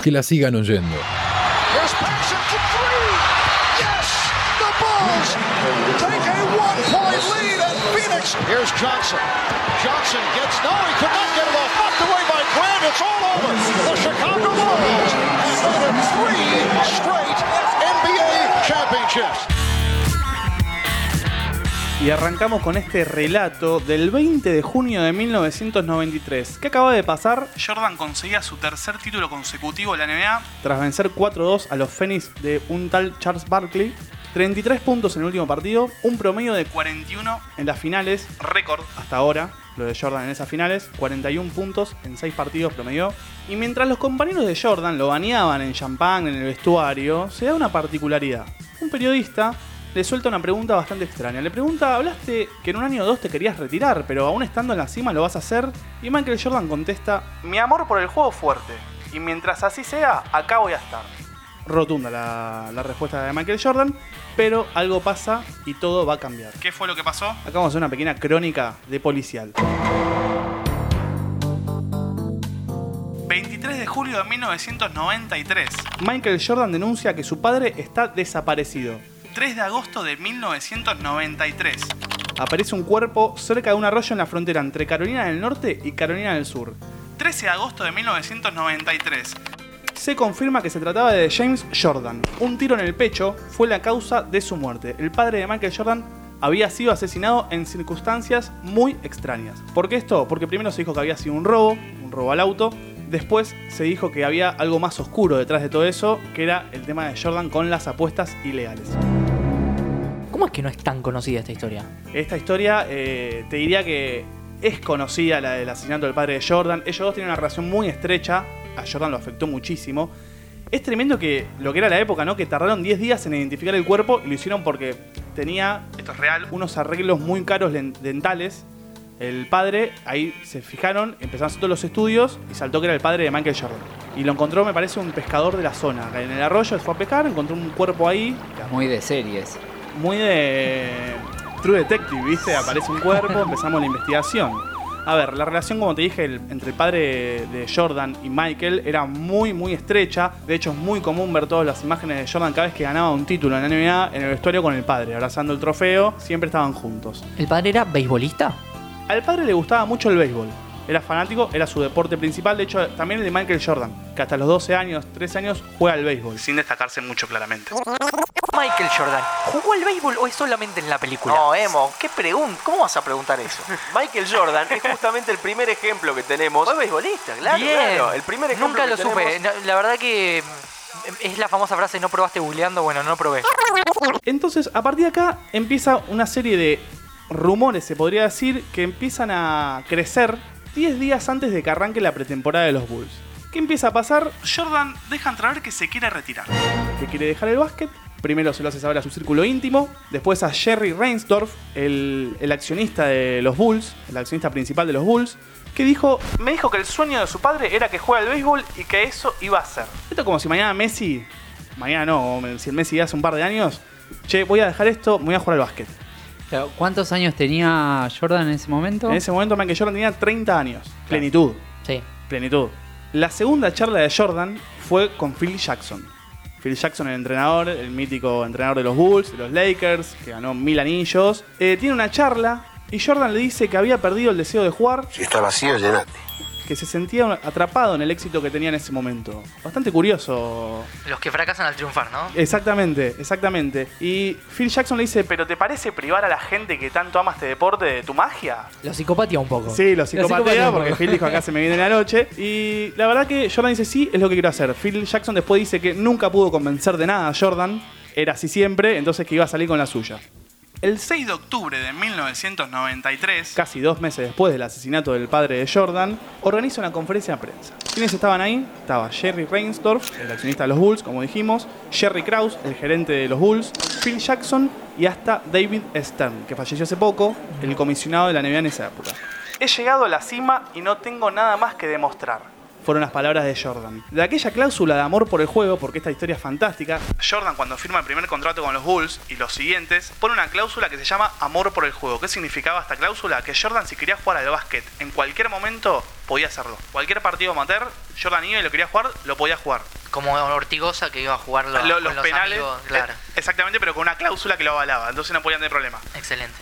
que la sigan oyendo. Here's Johnson. Johnson gets no, he could not get it off. Knocked away by Grant. It's all over. The Chicago Bulls have three straight NBA championships. Y arrancamos con este relato del 20 de junio de 1993. ¿Qué acaba de pasar? Jordan conseguía su tercer título consecutivo de la NBA tras vencer 4-2 a los Phoenix de un tal Charles Barkley. 33 puntos en el último partido, un promedio de 41 en las finales, récord hasta ahora, lo de Jordan en esas finales, 41 puntos en 6 partidos promedio. Y mientras los compañeros de Jordan lo bañaban en champán en el vestuario, se da una particularidad. Un periodista le suelta una pregunta bastante extraña. Le pregunta, hablaste que en un año o dos te querías retirar, pero aún estando en la cima lo vas a hacer. Y Michael Jordan contesta, mi amor por el juego fuerte. Y mientras así sea, acá voy a estar. Rotunda la, la respuesta de Michael Jordan, pero algo pasa y todo va a cambiar. ¿Qué fue lo que pasó? Acá vamos a hacer una pequeña crónica de policial. 23 de julio de 1993. Michael Jordan denuncia que su padre está desaparecido. 3 de agosto de 1993. Aparece un cuerpo cerca de un arroyo en la frontera entre Carolina del Norte y Carolina del Sur. 13 de agosto de 1993. Se confirma que se trataba de James Jordan. Un tiro en el pecho fue la causa de su muerte. El padre de Michael Jordan había sido asesinado en circunstancias muy extrañas. ¿Por qué esto? Porque primero se dijo que había sido un robo, un robo al auto. Después se dijo que había algo más oscuro detrás de todo eso, que era el tema de Jordan con las apuestas ilegales. ¿Cómo es que no es tan conocida esta historia? Esta historia eh, te diría que es conocida, la del asesinato del padre de Jordan. Ellos dos tienen una relación muy estrecha. A Jordan lo afectó muchísimo. Es tremendo que lo que era la época, ¿no? Que tardaron 10 días en identificar el cuerpo y lo hicieron porque tenía, esto es real, unos arreglos muy caros dentales. El padre, ahí se fijaron, empezaron a hacer todos los estudios y saltó que era el padre de Michael Jordan. Y lo encontró, me parece, un pescador de la zona. En el arroyo fue a pescar, encontró un cuerpo ahí, Muy de series. Muy de True Detective, ¿viste? Aparece un cuerpo, empezamos la investigación. A ver, la relación, como te dije, el- entre el padre de Jordan y Michael era muy, muy estrecha. De hecho, es muy común ver todas las imágenes de Jordan cada vez que ganaba un título en la NBA en el vestuario con el padre, abrazando el trofeo. Siempre estaban juntos. ¿El padre era beisbolista? Al padre le gustaba mucho el béisbol. Era fanático, era su deporte principal. De hecho, también el de Michael Jordan, que hasta los 12 años, 13 años, juega al béisbol. Sin destacarse mucho, claramente. Michael Jordan, ¿jugó al béisbol o es solamente en la película? No, Emo, ¿qué pregunta? ¿Cómo vas a preguntar eso? Michael Jordan es justamente el primer ejemplo que tenemos. Fue beisbolista, claro, Bien. claro. El primer ejemplo Nunca que lo supe. No, La verdad que mm, es la famosa frase, no probaste googleando, bueno, no probé. Entonces, a partir de acá empieza una serie de rumores, se podría decir, que empiezan a crecer 10 días antes de que arranque la pretemporada de los Bulls. ¿Qué empieza a pasar? Jordan deja entrever que se quiere retirar. Que quiere dejar el básquet. Primero se lo hace saber a su círculo íntimo, después a Jerry Reinsdorf, el, el accionista de los Bulls, el accionista principal de los Bulls, que dijo, me dijo que el sueño de su padre era que juegue al béisbol y que eso iba a ser. Esto es como si mañana Messi, mañana no, si el Messi hace un par de años, che, voy a dejar esto, me voy a jugar al básquet. Claro, ¿Cuántos años tenía Jordan en ese momento? En ese momento Michael Jordan tenía 30 años. Plenitud, Sí. plenitud. La segunda charla de Jordan fue con Phil Jackson. Phil Jackson, el entrenador, el mítico entrenador de los Bulls, de los Lakers, que ganó mil anillos. Eh, tiene una charla y Jordan le dice que había perdido el deseo de jugar, Si está vacío, llenate. Que se sentía atrapado en el éxito que tenía en ese momento. Bastante curioso Los que fracasan al triunfar, ¿no? Exactamente, exactamente. Y Phil Jackson le dice, pero ¿te parece privar a la gente que tanto ama este deporte de tu magia? Lo psicopatía un poco. Sí, lo psicopatea un porque. Phil dijo acá se me viene la noche. Y la verdad que Jordan dice sí, es lo que quiero hacer. Phil Jackson después dice que nunca pudo convencer de nada a Jordan. Era así siempre, entonces que iba a salir con la suya. El 6 de octubre de 1993, casi dos meses después del asesinato del padre de Jordan, organiza una conferencia de prensa. ¿Quiénes estaban ahí? Estaba Jerry Reinsdorf, el accionista de los Bulls, como dijimos, Jerry Krause, el gerente de los Bulls, Phil Jackson y hasta David Stern, que falleció hace poco, el comisionado de la NBA en esa época. He llegado a la cima y no tengo nada más que demostrar. Fueron las palabras de Jordan. De aquella cláusula de amor por el juego, porque esta historia es fantástica, Jordan cuando firma el primer contrato con los Bulls y los siguientes, pone una cláusula que se llama amor por el juego. ¿Qué significaba esta cláusula? Que Jordan si quería jugar al básquet en cualquier momento podía hacerlo. Cualquier partido amateur, Jordan iba y lo quería jugar, lo podía jugar. Como Ortigosa que iba a jugar los, los penales, amigos, claro. eh, exactamente, pero con una cláusula que lo avalaba, entonces no podían tener problema. Excelente.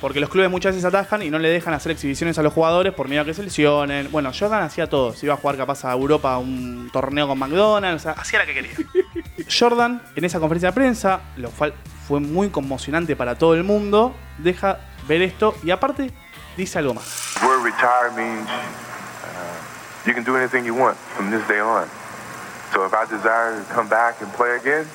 Porque los clubes muchas veces atajan y no le dejan hacer exhibiciones a los jugadores por miedo a que se lesionen. Bueno, Jordan hacía todo. Se iba a jugar capaz a Europa a un torneo con McDonald's. o sea, hacía la que quería. Jordan, en esa conferencia de prensa, lo cual fue muy conmocionante para todo el mundo, deja ver esto y aparte dice algo más. Means uh, you can do anything you want from this day on. So if I desire to come back and play again,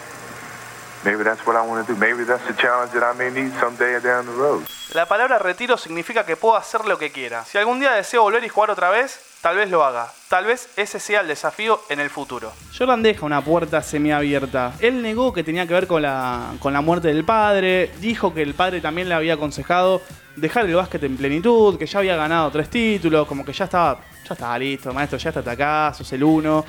La palabra retiro significa que puedo hacer lo que quiera. Si algún día deseo volver y jugar otra vez, tal vez lo haga. Tal vez ese sea el desafío en el futuro. Jordan deja una puerta semiabierta. Él negó que tenía que ver con la, con la muerte del padre. Dijo que el padre también le había aconsejado dejar el básquet en plenitud, que ya había ganado tres títulos, como que ya estaba, ya estaba listo, maestro, ya está acá, sos el uno,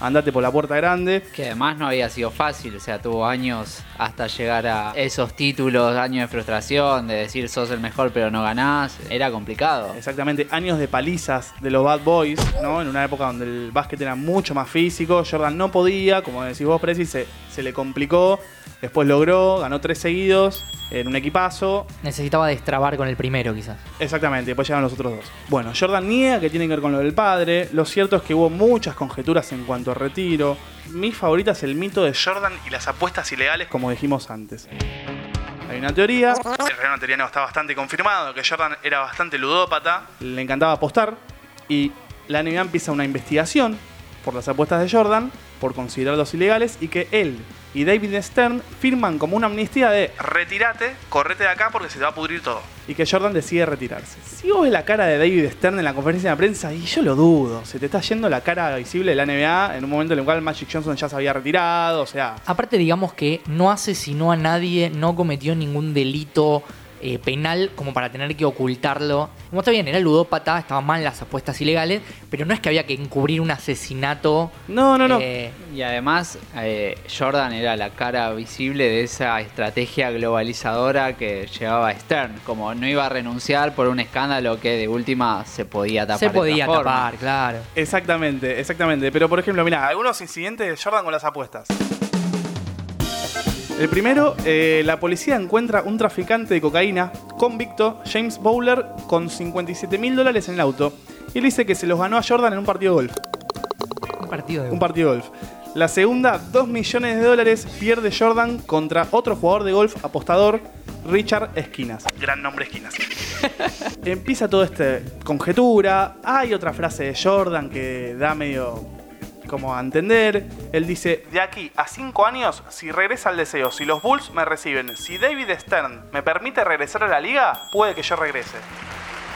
andate por la puerta grande. Que además no había sido fácil, o sea, tuvo años hasta llegar a esos títulos, años de frustración, de decir sos el mejor pero no ganás, era complicado. Exactamente, años de palizas de los Bad Boys, ¿no? En una época donde el básquet era mucho más físico. Jordan no podía, como decís vos, Preci, se, se le complicó. Después logró, ganó tres seguidos en un equipazo. Necesitaba destrabar con el primero, quizás. Exactamente, después llegaron los otros dos. Bueno, Jordan niega que tiene que ver con lo del padre. Lo cierto es que hubo muchas conjeturas en cuanto a retiro. Mi favorita es el mito de Jordan y las apuestas ilegales, como dijimos antes. Hay una teoría, en una teoría no está bastante confirmado, que Jordan era bastante ludópata, le encantaba apostar y la NBA empieza una investigación por las apuestas de Jordan, por considerarlos ilegales y que él y David Stern firman como una amnistía de retirate, correte de acá porque se te va a pudrir todo. Y que Jordan decide retirarse. Si vos ves la cara de David Stern en la conferencia de prensa, y yo lo dudo, se te está yendo la cara visible de la NBA en un momento en el cual Magic Johnson ya se había retirado, o sea, Aparte, digamos que no asesinó a nadie, no cometió ningún delito eh, penal como para tener que ocultarlo. Como está bien, era ludópata, estaban mal las apuestas ilegales, pero no es que había que encubrir un asesinato. no, no, no. eh, Y además, eh, Jordan era la cara visible de esa estrategia globalizadora que llevaba Stern. Como no iba a renunciar por un escándalo que de última se podía tapar. se podía forma. tapar, claro. Exactamente, exactamente. Pero por ejemplo, mira, algunos incidentes de Jordan con las apuestas. El primero, eh, la policía encuentra un traficante de cocaína convicto, James Bowler, con 57 mil dólares en el auto. Y él dice que se los ganó a Jordan en un partido de golf. Un partido de Un partido de golf. La segunda, 2 millones de dólares pierde Jordan contra otro jugador de golf apostador, Richard Esquinas. Gran nombre Esquinas. Empieza todo este conjetura. Hay otra frase de Jordan que da medio como a entender. Él dice, de aquí a 5 años, si regresa al deseo, si los Bulls me reciben, si David Stern me permite regresar a la liga, puede que yo regrese.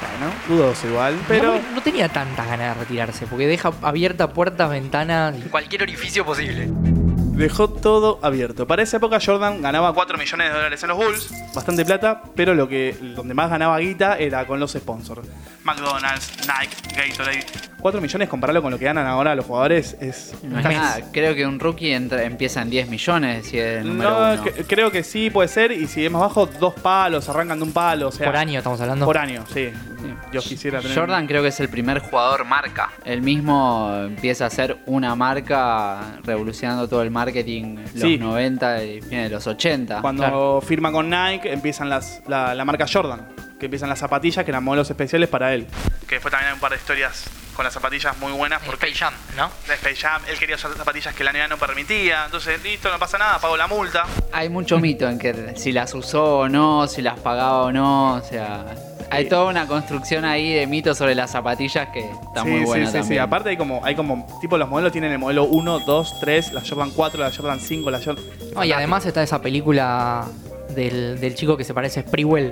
Bueno, dudoso igual, pero... No, no tenía tantas ganas de retirarse, porque deja abiertas puertas, ventanas. y- Cualquier orificio posible. Dejó todo abierto. Para esa época Jordan ganaba 4 millones de dólares en los Bulls, bastante plata, pero lo que donde más ganaba guita era con los sponsors. McDonald's, Nike, Gatorade. 4 millones compararlo con lo que ganan ahora los jugadores es No casi- nada, creo que un rookie entra- empieza en 10 millones si es el número No, uno. que- creo que sí puede ser y si es más bajo dos palos, arrancan de un palo, o sea, Por año estamos hablando. Por año, sí. Yo quisiera tener Jordan creo que es el primer jugador marca. Él mismo empieza a hacer una marca revolucionando todo el marketing los Sí. 90 y fines de los 80. Cuando Claro. firma con Nike, empiezan las, la, la marca Jordan, que empiezan las zapatillas que eran modelos especiales para él. Que después también hay un par de historias con las zapatillas muy buenas porque Space Jam, ¿no? Space Jam, él quería usar zapatillas que la NBA no permitía, entonces listo, no pasa nada, pago la multa. Hay mucho mito en que si las usó o no, si las pagaba o no, o sea, hay toda una construcción ahí de mitos sobre las zapatillas que está sí, muy buena sí, sí, sí, también. aparte hay como, hay como, tipo los modelos tienen el modelo 1, 2, 3, la Jordan 4, la Jordan 5, la Jordan... No, y además está esa película del, del chico que se parece a Sprewell,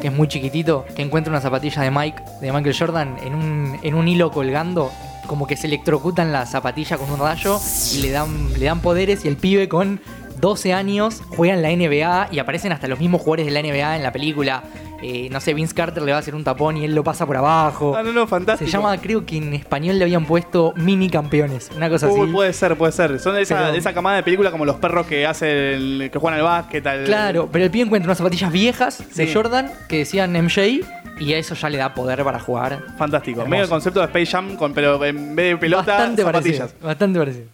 que es muy chiquitito, que encuentra una zapatilla de Mike, de Michael Jordan, en un, en un hilo colgando, como que se electrocutan la zapatilla con un rayo y le dan, le dan poderes y el pibe con 12 años juega en la NBA y aparecen hasta los mismos jugadores de la NBA en la película. Eh, no sé, Vince Carter le va a hacer un tapón y él lo pasa por abajo. Ah, no, no, fantástico. Se llama, creo que en español le habían puesto mini campeones, una cosa Uy, así. puede ser, puede ser. Son de esa, Pero- de esa camada de películas como los perros que hacen, que juegan al básquet. al- Claro, pero el pibe encuentra unas zapatillas viejas de. Jordan que decían MJ Y a eso ya le da poder para jugar. Fantástico. Hermoso. Medio el concepto de Space Jam, con, pero en vez de pelota, bastante zapatillas. parecido. Bastante parecido.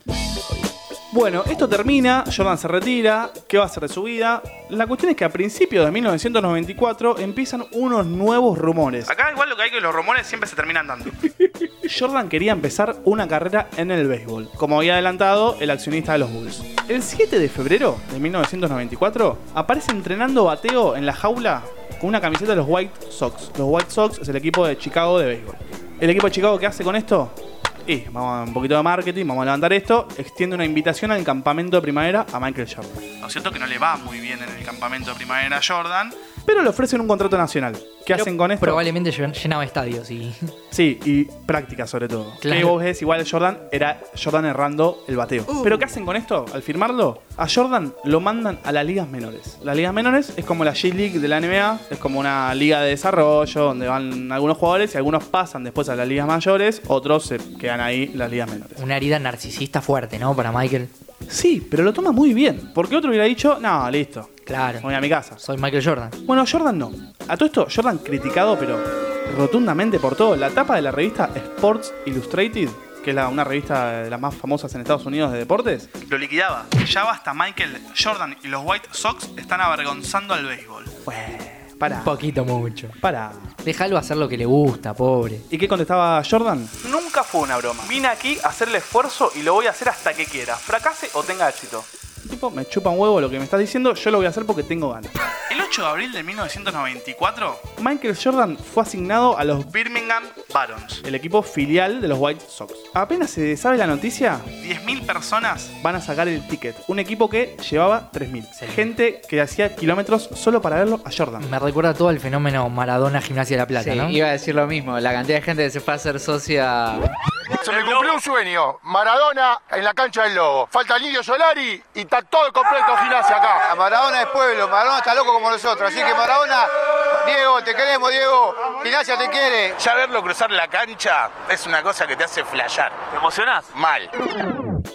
Bueno, esto termina, Jordan se retira, ¿qué va a hacer de su vida? La cuestión es que a principios de 1994 empiezan unos nuevos rumores. Acá igual lo que hay que los rumores siempre se terminan dando. Jordan quería empezar una carrera en el béisbol, como había adelantado el accionista de los Bulls. El 7 de febrero de 1994 aparece entrenando bateo en la jaula con una camiseta de los White Sox. Los White Sox es el equipo de Chicago de béisbol. ¿El equipo de Chicago qué hace con esto? Y vamos a un poquito de marketing, vamos a levantar esto. Extiende una invitación al campamento de primavera a Michael Jordan. Lo cierto que no le va muy bien en el campamento de primavera a Jordan, pero le ofrecen un contrato nacional. ¿Qué Pero hacen con esto? Probablemente llen- llenaba estadios y. Sí, y práctica sobre todo. Claro. Que vos ves, igual Jordan era Jordan errando el bateo. Pero ¿qué hacen con esto? Al firmarlo, a Jordan lo mandan a las ligas menores. Las ligas menores es como la G-League de la NBA, es como una liga de desarrollo donde van algunos jugadores y algunos pasan después a las ligas mayores, otros se quedan ahí en las ligas menores. Una herida narcisista fuerte, ¿no? Para Michael. Sí, pero lo toma muy bien. Porque otro hubiera dicho, no, listo, Claro. voy a mi casa. Soy Michael Jordan. Bueno, Jordan no. A todo esto, Jordan criticado, pero rotundamente por todo. La tapa de la revista Sports Illustrated, que es la- una revista de las más famosas en Estados Unidos de deportes, lo liquidaba. Ya basta, Michael. Jordan y los White Sox están avergonzando al béisbol. Bueno, para. Un poquito mucho. Para. Déjalo hacer lo que le gusta, pobre. ¿Y qué contestaba Jordan? Nunca fue una broma. Vine aquí a hacer el esfuerzo y lo voy a hacer hasta que quiera. Fracase o tenga éxito. Tipo, me chupa un huevo lo que me estás diciendo, yo lo voy a hacer porque tengo ganas. El 8 de abril de 1994, Michael Jordan fue asignado a los Birmingham Barons, el equipo filial de los White Sox. Apenas se sabe la noticia, 10.000 personas van a sacar el ticket. Un equipo que llevaba 3.000. Gente que hacía kilómetros solo para verlo a Jordan. Me recuerda todo el fenómeno Maradona Gimnasia de la Plata, Sí, ¿no? iba a decir lo mismo. La cantidad de gente que se fue a hacer socia. Se me cumplió un sueño. Maradona en la cancha del Lobo. Falta el Indio Solari y está todo completo gimnasia acá. Maradona es pueblo, Maradona está loco como nosotros, así que Maradona, Diego, te queremos, Diego, Gimnasia te quiere. Ya verlo cruzar la cancha es una cosa que te hace flashear. ¿Te emocionás? Mal.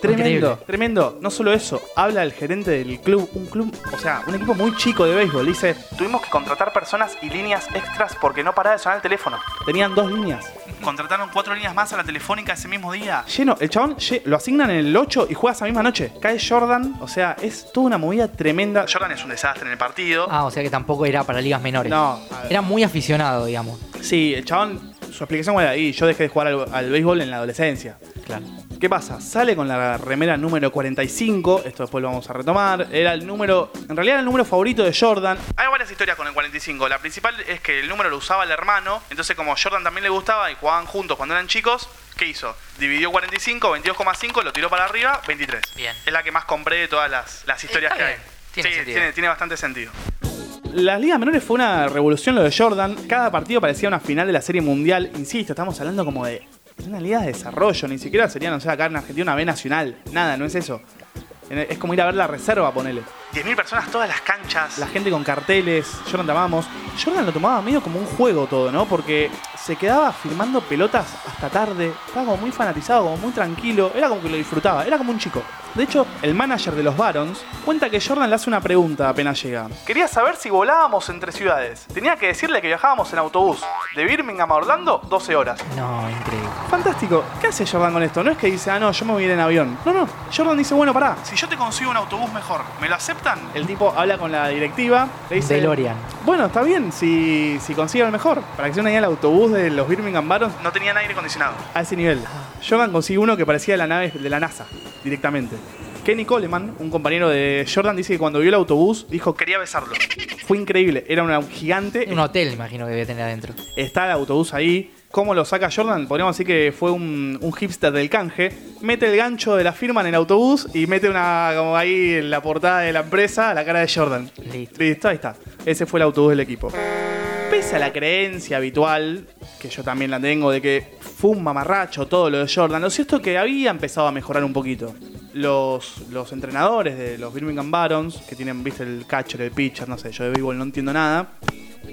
Tremendo, Increíble. tremendo. No solo eso, habla el gerente del club, un club, o sea, un equipo muy chico de béisbol. Dice, tuvimos que contratar personas y líneas extras porque no paraba de sonar el teléfono. Tenían dos líneas. Contrataron cuatro líneas más a la telefónica ese mismo día. Lleno, el chabón lle- lo asignan en el 8 y juega esa misma noche. Cae Jordan, o sea, es toda una movida tremenda. Jordan es un desastre en el partido. Ah, o sea que tampoco era para ligas menores. No. Era muy aficionado, digamos. Sí, el chabón, su explicación era ahí, yo dejé de jugar al, al béisbol en la adolescencia. Claro. ¿Qué pasa? Sale con la remera número 45, esto después lo vamos a retomar. Era el número, en realidad era el número favorito de Jordan. Hay varias historias con el 45. La principal es que el número lo usaba el hermano, entonces como Jordan también le gustaba y jugaban juntos cuando eran chicos, ¿qué hizo? Dividió 45, 22,5, lo tiró para arriba, 23. Bien. Es la que más compré de todas las, las historias Está que bien, hay. tiene sí, tiene, tiene bastante sentido. Las ligas menores fue una revolución lo de Jordan. Cada partido parecía una final de la Serie Mundial. Insisto, estamos hablando como de una liga de desarrollo. Ni siquiera sería, no sé, acá en Argentina una B nacional. Nada, no es eso. Es como ir a ver la reserva, ponele. 10.000 personas, todas las canchas. La gente con carteles. Jordan te amamos. Jordan lo tomaba medio como un juego todo, ¿no? Porque se quedaba filmando pelotas hasta tarde. Estaba como muy fanatizado, como muy tranquilo. Era como que lo disfrutaba. Era como un chico. De hecho, el manager de los Barons cuenta que Jordan le hace una pregunta apenas llega. Quería saber si volábamos entre ciudades. Tenía que decirle que viajábamos en autobús. De Birmingham a Orlando, 12 horas. No, increíble. Fantástico. ¿Qué hace Jordan con esto? No es que dice, ah, no, yo me voy a ir en avión. No, no. Jordan dice, bueno, pará. Si yo te consigo un autobús mejor, ¿me lo aceptan? El tipo habla con la directiva. Le dice, DeLorean. bueno, está bien, si, si consigue el mejor. Para que se una idea, el autobús de los Birmingham Barons no tenían aire acondicionado. A ese nivel. Jordan consiguió uno que parecía de la nave de la NASA, directamente. Kenny Coleman, un compañero de Jordan, dice que cuando vio el autobús dijo quería besarlo. Fue increíble, era un gigante. Un hotel, imagino que debe tener adentro. Está el autobús ahí. ¿Cómo lo saca Jordan? Podríamos decir que fue un, un hipster del canje. Mete el gancho de la firma en el autobús y mete una, como ahí en la portada de la empresa, la cara de Jordan. Listo. Listo, ahí está. Ese fue el autobús del equipo. Pese a la creencia habitual, que yo también la tengo, de que fue un mamarracho todo lo de Jordan, lo cierto es que había empezado a mejorar un poquito. Los, los entrenadores de los Birmingham Barons, que tienen, viste, el catcher, el pitcher, no sé, yo de béisbol no entiendo nada,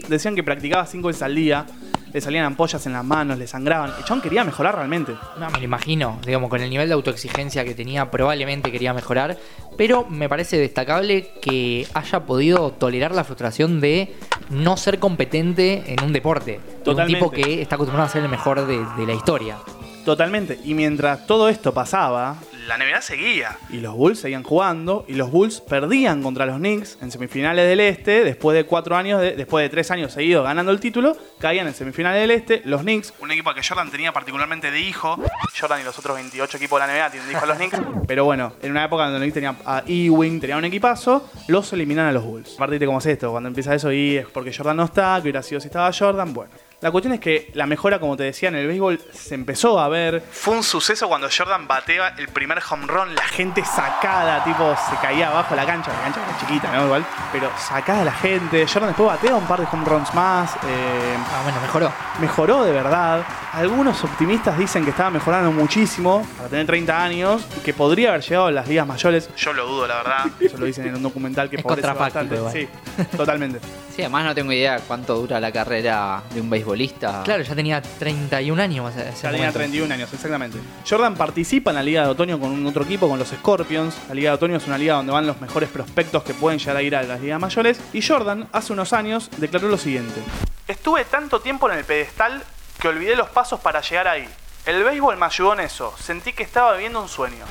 decían que practicaba cinco veces al día, le salían ampollas en las manos, le sangraban. El chabón quería mejorar realmente. No, me lo imagino. Digamos, con el nivel de autoexigencia que tenía, probablemente quería mejorar. Pero me parece destacable que haya podido tolerar la frustración de no ser competente en un deporte. De Un Totalmente. tipo que está acostumbrado a ser el mejor de, de la historia. Totalmente. Y mientras todo esto pasaba, la NBA seguía. Y los Bulls seguían jugando. Y los Bulls perdían contra los Knicks en semifinales del Este. Después de cuatro años, de- después de tres años seguidos ganando el título, caían en semifinales del Este. Los Knicks, un equipo que Jordan tenía particularmente de hijo. Jordan y los otros 28 equipos de la NBA tienen de hijo a los Knicks. Pero bueno, en una época donde los Knicks tenían a Ewing, tenía un equipazo, los eliminan a los Bulls. Aparte, ¿viste cómo es esto? Cuando empieza eso y es porque Jordan no está, que hubiera sido si estaba Jordan, bueno. La cuestión es que la mejora, como te decía, en el béisbol se empezó a ver. Fue un suceso cuando Jordan batea el primer home run, la gente sacada, tipo, se caía abajo de la cancha, la cancha era chiquita, ¿no? Igual, pero sacada la gente. Jordan después batea un par de home runs más. eh, Ah, bueno, mejoró. mejoró de verdad. Algunos optimistas dicen que estaba mejorando muchísimo para tener 30 años y que podría haber llegado a las ligas mayores. Yo lo dudo, la verdad. Eso lo dicen en un documental que Es bastante. Sí, totalmente. Sí, además no tengo idea cuánto dura la carrera de un beisbolista. Claro, ya tenía 31 años. Ya tenía momento. 31 años, exactamente. Jordan participa en la Liga de Otoño con un otro equipo, con los Scorpions. La Liga de Otoño es una liga donde van los mejores prospectos que pueden llegar a ir a las ligas mayores. Y Jordan, hace unos años, declaró lo siguiente. Estuve tanto tiempo en el pedestal que olvidé los pasos para llegar ahí. El béisbol me ayudó en eso. Sentí que estaba viviendo un sueño.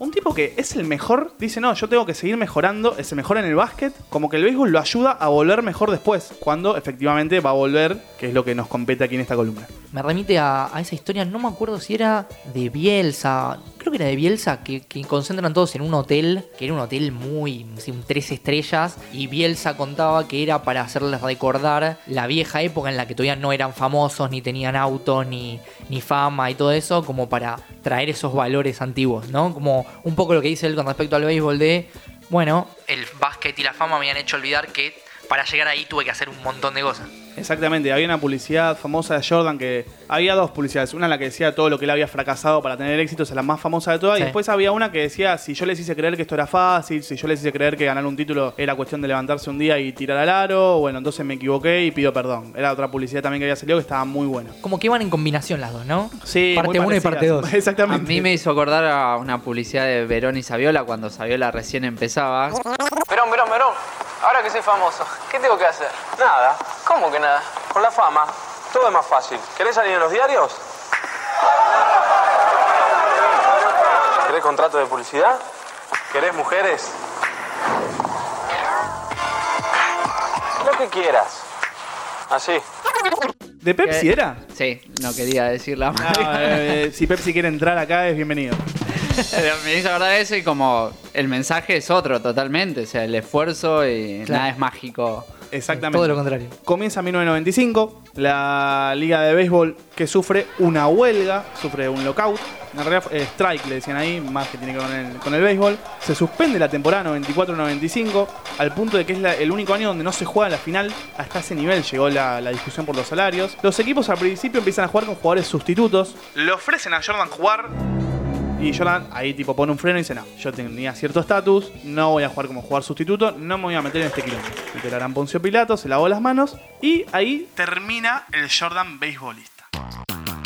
Un tipo que es el mejor, dice, no, yo tengo que seguir mejorando, es el mejor en el básquet, como que el béisbol lo ayuda a volver mejor después, cuando efectivamente va a volver, que es lo que nos compete aquí en esta columna. Me remite a, a esa historia, no me acuerdo si era de Bielsa, que era de Bielsa, que, que concentran todos en un hotel, que era un hotel muy, un tres estrellas, y Bielsa contaba que era para hacerles recordar la vieja época en la que todavía no eran famosos, ni tenían autos, ni, ni fama y todo eso, como para traer esos valores antiguos, ¿no? Como un poco lo que dice él con respecto al béisbol de, bueno, el básquet y la fama me han hecho olvidar que para llegar ahí tuve que hacer un montón de cosas. Exactamente, había una publicidad famosa de Jordan que había dos publicidades, una en la que decía todo lo que él había fracasado para tener éxito, esa es la más famosa de todas, y después había una que decía si yo les hice creer que esto era fácil, si yo les hice creer que ganar un título era cuestión de levantarse un día y tirar al aro, bueno, entonces me equivoqué y pido perdón. Era otra publicidad también que había salido que estaba muy buena. Como que iban en combinación las dos, ¿no? Sí, Parte muy 1 y parte 2. A Exactamente. mí me hizo acordar a una publicidad de Verón y Saviola cuando Saviola recién empezaba. Verón, Verón, Verón. Ahora que soy famoso, ¿qué tengo que hacer? Nada. ¿Cómo que nada? Con la fama, todo es más fácil. ¿Querés salir en los diarios? ¿Querés contrato de publicidad? ¿Querés mujeres? Lo que quieras. Así. ¿De Pepsi ¿Qué? era? Sí, no quería decir la No, eh, si Pepsi quiere entrar acá es bienvenido. Pero me hizo acordar eso y como el mensaje es otro totalmente. O sea, el esfuerzo y Claro. nada es mágico. Exactamente. Todo lo contrario. Comienza en 1995, la liga de béisbol que sufre una huelga, sufre un lockout. En realidad, eh, strike le decían ahí, más que tiene que ver con el, con el béisbol. Se suspende la temporada 94-95, al punto de que es la- el único año donde no se juega la final. Hasta ese nivel llegó la, la discusión por los salarios. Los equipos al principio empiezan a jugar con jugadores sustitutos. Le ofrecen a Jordan jugar. Y Jordan ahí tipo pone un freno y dice, no, yo tenía cierto estatus, no voy a jugar como jugador sustituto, no me voy a meter en este quilombo. Gran Poncio Pilato, se lavó las manos y ahí termina el Jordan beisbolista.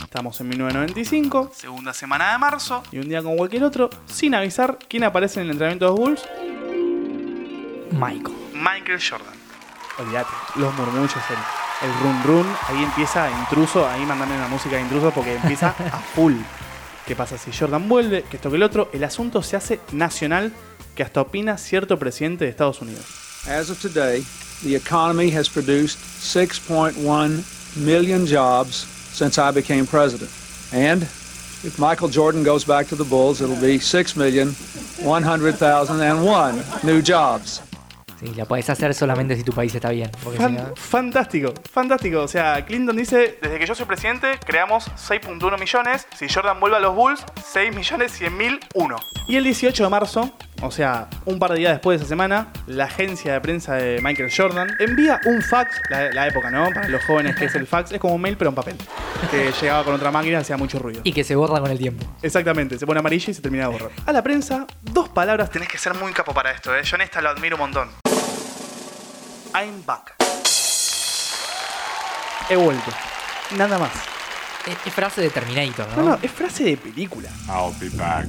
Estamos en 1995, segunda semana de marzo, y un día como cualquier otro, sin avisar, ¿quién aparece en el entrenamiento de los Bulls? Michael. Michael Jordan. Olvídate, los murmullos, el, el run run, ahí empieza intruso, ahí mandame una música de intruso porque empieza a full. ¿Qué pasa si Jordan vuelve? Que esto que el otro, el asunto se hace nacional, que hasta opina cierto presidente de Estados Unidos. As of today, the economy has produced 6.1 million jobs since I became president. And if Michael Jordan goes back to the Bulls, it'll be 6,100,001 new jobs. Sí, la podés hacer solamente si tu país está bien. Si no- fantástico, fantástico. O sea, Clinton dice, desde que yo soy presidente, creamos 6.1 millones. Si Jordan vuelve a los Bulls, 6 millones 100 mil, 1. Y el 18 de marzo, o sea, un par de días después de esa semana, la agencia de prensa de Michael Jordan envía un fax, la, la época, ¿no? Para los jóvenes que es el fax, es como un mail pero en papel. Que llegaba con otra máquina y hacía mucho ruido. Y que se borra con el tiempo. Exactamente, se pone amarillo y se termina de borrar. A la prensa, dos palabras, tenés que ser muy capo para esto, ¿eh? Yo en esta lo admiro un montón. I'm back. He vuelto. Nada más. Es, es frase de Terminator, ¿no? No, no, es frase de película. I'll be back.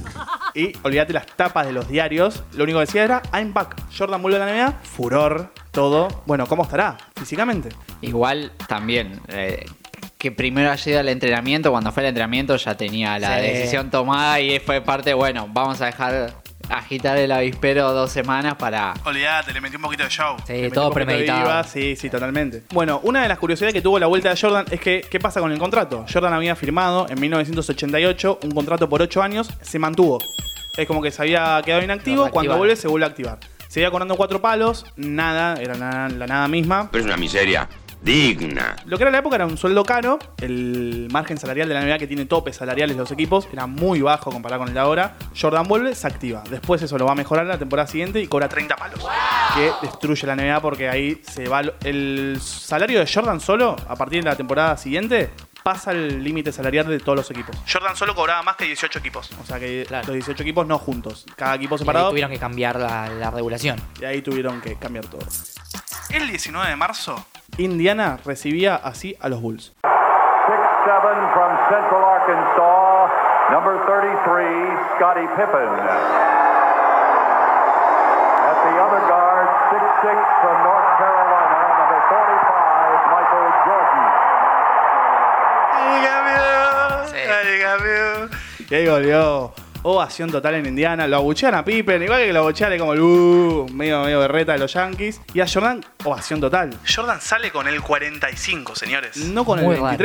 Y olvídate las tapas de los diarios. Lo único que decía era I'm back. Jordan vuelve a la NBA. Furor. todo. Bueno, ¿cómo estará físicamente? Igual también, eh, que primero haya ido al entrenamiento, cuando fue al entrenamiento ya tenía la Sí. decisión tomada y fue parte, bueno, vamos a dejar agitar el avispero dos semanas para... Olvídate, le metí un poquito de show. Sí, Le todo premeditado. Sí, sí, totalmente. Bueno, una de las curiosidades que tuvo la vuelta de Jordan es que, ¿qué pasa con el contrato? Jordan había firmado en 1988 un contrato por 8 años, se mantuvo. Es como que se había quedado inactivo, cuando vuelve se vuelve a activar. Seguía cobrando cuatro palos, nada, era la, la nada misma. Pero es una miseria digna. Lo que era la época era un sueldo caro, el margen salarial de la NBA que tiene topes salariales los equipos era muy bajo comparado con el de ahora. Jordan vuelve, se activa. Después eso lo va a mejorar la temporada siguiente y cobra 30 palos. Que destruye la NBA porque ahí se va... El salario de Jordan solo, a partir de la temporada siguiente, pasa el límite salarial de todos los equipos. Jordan solo cobraba más que 18 equipos. O sea que los 18 equipos no juntos. Cada equipo Y ahí separado. tuvieron que cambiar la, la regulación. Y ahí tuvieron que cambiar todo. El 19 de marzo, Indiana recibía así a los Bulls. 6'7 from Central Arkansas, number 33, Scottie Pippen. At the other guard, 6'6 from North Carolina, number 45, Michael Jordan. Y ahí volvió. Ovación total en Indiana. Lo abuchean a Pippen, igual que lo abuchean como el uh, medio, medio berreta de los Yankees. Y a Jordan, ovación total. Jordan sale con el 45, señores. No con Muy el raro.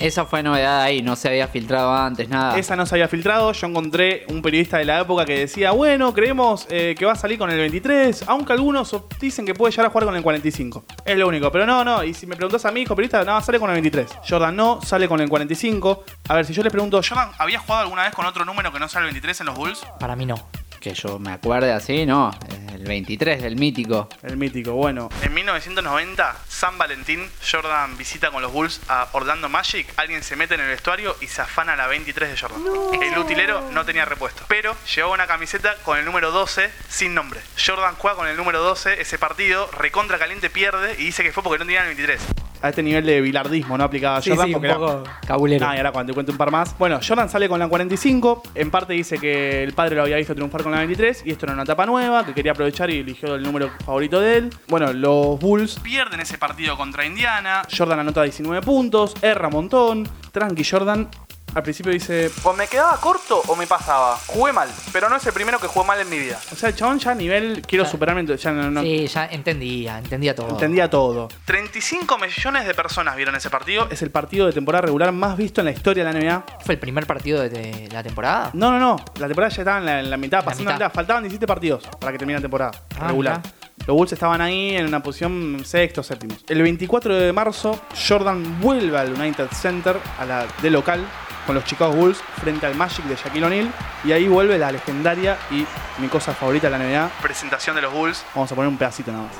23. Esa fue novedad ahí, no se había filtrado antes, nada. Esa no se había filtrado. Yo encontré un periodista de la época que decía, bueno, creemos eh, que va a salir con el 23, aunque algunos dicen que puede llegar a jugar con el 45. Es lo único. Pero no, no. Y si me preguntas a mi hijo periodista, no, sale con el 23. Jordan no, sale con el 45. A ver, si yo le pregunto, ¿Jordan había jugado alguna vez con otro número que no sea el 23 en los Bulls? Para mí no. Que yo me acuerde así, no. El 23 del mítico. El mítico, bueno. En 1990, San Valentín, Jordan visita con los Bulls a Orlando Magic. Alguien se mete en el vestuario y se afana la 23 de Jordan. El utilero no tenía repuesto, pero llevaba una camiseta con el número 12 sin nombre. Jordan juega con el número 12 ese partido, recontra caliente pierde y dice que fue porque no tenían el 23. A este nivel de bilardismo no aplicaba a Sí, Jordan sí, porque un era- poco cabulero. Nah, y ahora cuando te cuento un par más. Bueno, Jordan sale con la 45. En parte dice que el padre lo había visto triunfar con la 23 y esto era una etapa nueva, que quería aprovechar y eligió el número favorito de él. Bueno, los Bulls pierden ese partido contra Indiana. Jordan anota 19 puntos, erra un montón. Tranqui, Jordan. Al principio dice, o me quedaba corto o me pasaba. Jugué mal, pero no es el primero que jugué mal en mi vida. O sea, el chabón ya a nivel, quiero superarme, ya no, no- Sí, ya entendía, entendía todo. Entendía todo. 35 millones de personas vieron ese partido. Es el partido de temporada regular más visto en la historia de la NBA. ¿Fue el primer partido de, de la temporada? No, no, no. La temporada ya estaba en la, en la mitad, pasando la mitad. mitad. Faltaban 17 partidos para que termine la temporada Ah, regular. mirá. Los Bulls estaban ahí en una posición sexto, séptimo. El 24 de marzo, Jordan vuelve al United Center a la, de local con los Chicago Bulls frente al Magic de Shaquille O'Neal. Y ahí vuelve la legendaria y mi cosa favorita de la NBA. Presentación de los Bulls. Vamos a poner un pedacito nada más.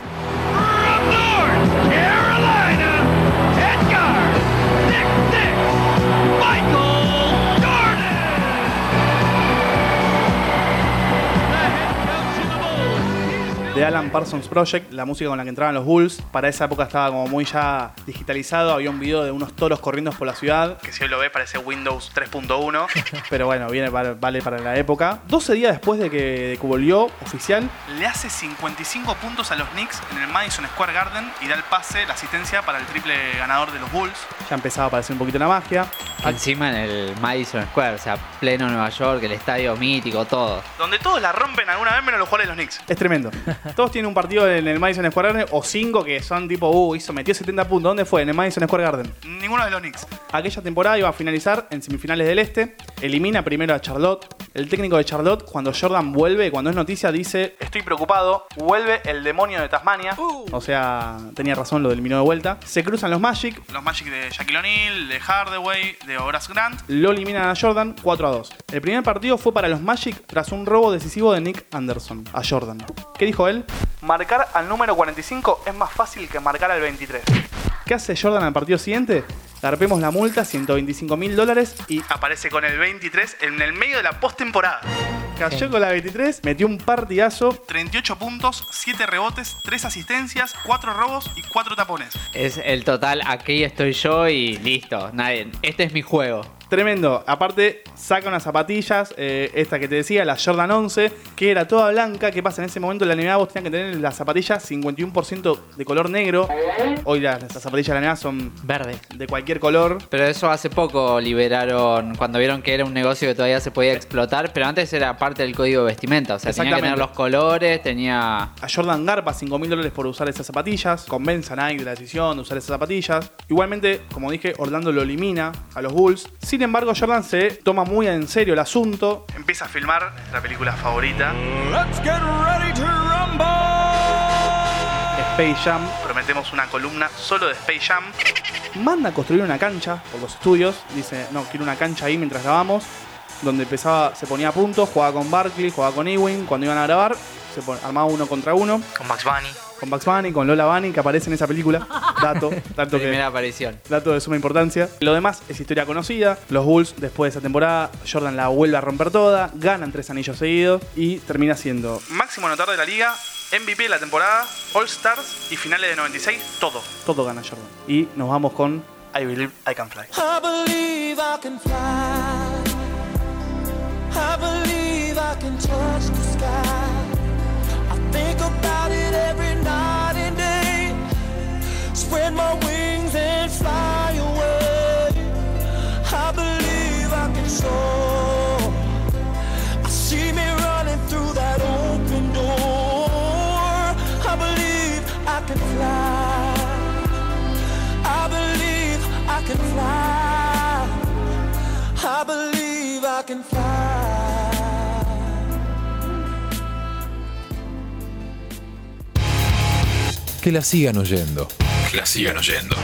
De Alan Parsons Project, la música con la que entraban los Bulls. Para esa época estaba como muy ya digitalizado. Había un video de unos toros corriendo por la ciudad, que si hoy lo ves parece Windows 3.1. pero bueno, viene, vale, vale para la época. 12 días después de que, de que volvió oficial, le hace 55 puntos a los Knicks en el Madison Square Garden y da el pase, la asistencia para el triple ganador de los Bulls. Ya empezaba a aparecer un poquito la magia. Encima en el Madison Square, o sea, pleno Nueva York, el estadio mítico, todo. Donde todos la rompen alguna vez menos los jugadores de los Knicks. Es tremendo. Todos tienen un partido en el Madison Square Garden o cinco que son tipo, uh, hizo, metió 70 puntos. ¿Dónde fue? En el Madison Square Garden. Ninguno de los Knicks. Aquella temporada iba a finalizar en semifinales del Este. Elimina primero a Charlotte. El técnico de Charlotte, cuando Jordan vuelve, cuando es noticia, dice: Estoy preocupado. Vuelve el demonio de Tasmania. O sea, tenía razón, lo eliminó de vuelta. Se cruzan los Magic. Los Magic de Shaquille O'Neal, de Hardaway, de Horace Grant. Lo eliminan a Jordan 4 a 2. El primer partido fue para los Magic tras un robo decisivo de Nick Anderson a Jordan. ¿Qué dijo él? Marcar al número 45 es más fácil que marcar al 23. ¿Qué hace Jordan al partido siguiente? Garpemos la multa, 125 mil dólares y aparece con el 23 en el medio de la postemporada. Cayó con la 23, metió un partidazo, 38 puntos, 7 rebotes, 3 asistencias, 4 robos y 4 tapones. Es el total, aquí estoy yo y listo. Nadie, este es mi juego. Tremendo. Aparte, saca unas zapatillas, eh, esta que te decía, la Jordan 11, que era toda blanca. ¿Qué pasa? En ese momento en la NBA vos tenías que tener las zapatillas 51% de color negro. Hoy las, las zapatillas de la NBA son verde. de cualquier color. Pero eso hace poco liberaron, cuando vieron que era un negocio que todavía se podía explotar, pero antes era parte del código de vestimenta. O sea, tenía que tener los colores, tenía... A Jordan garpa 5 mil dólares por usar esas zapatillas. Convence a Nike de la decisión de usar esas zapatillas. Igualmente, como dije, Orlando lo elimina a los Bulls. Sin embargo, Jordan se toma muy en serio el asunto. Empieza a filmar nuestra película favorita. Let's get ready to Space Jam. Prometemos una columna solo de Space Jam. Manda a construir una cancha por los estudios. Dice, no, quiero una cancha ahí mientras grabamos. Donde empezaba, se ponía a punto, jugaba con Barkley, jugaba con Ewing. Cuando iban a grabar, se armaba uno contra uno. Con Max Bunny. Con Bugs Bunny, con Lola Bunny, que aparece en esa película. Dato, dato que, Primera aparición. dato de suma importancia. Lo demás es historia conocida. Los Bulls, después de esa temporada, Jordan la vuelve a romper toda, ganan tres anillos seguidos y termina siendo máximo anotador de la liga, MVP de la temporada, All Stars y finales de 96, todo. Todo gana Jordan. Y nos vamos con I Believe I Can Fly. I believe I can fly. I believe I can touch the sky. Spread my wings and fly away. I believe I can soar. I see me running through that open door. I believe I can fly. I believe I can fly. I believe I can fly. Que la sigan oyendo. La sigan oyendo.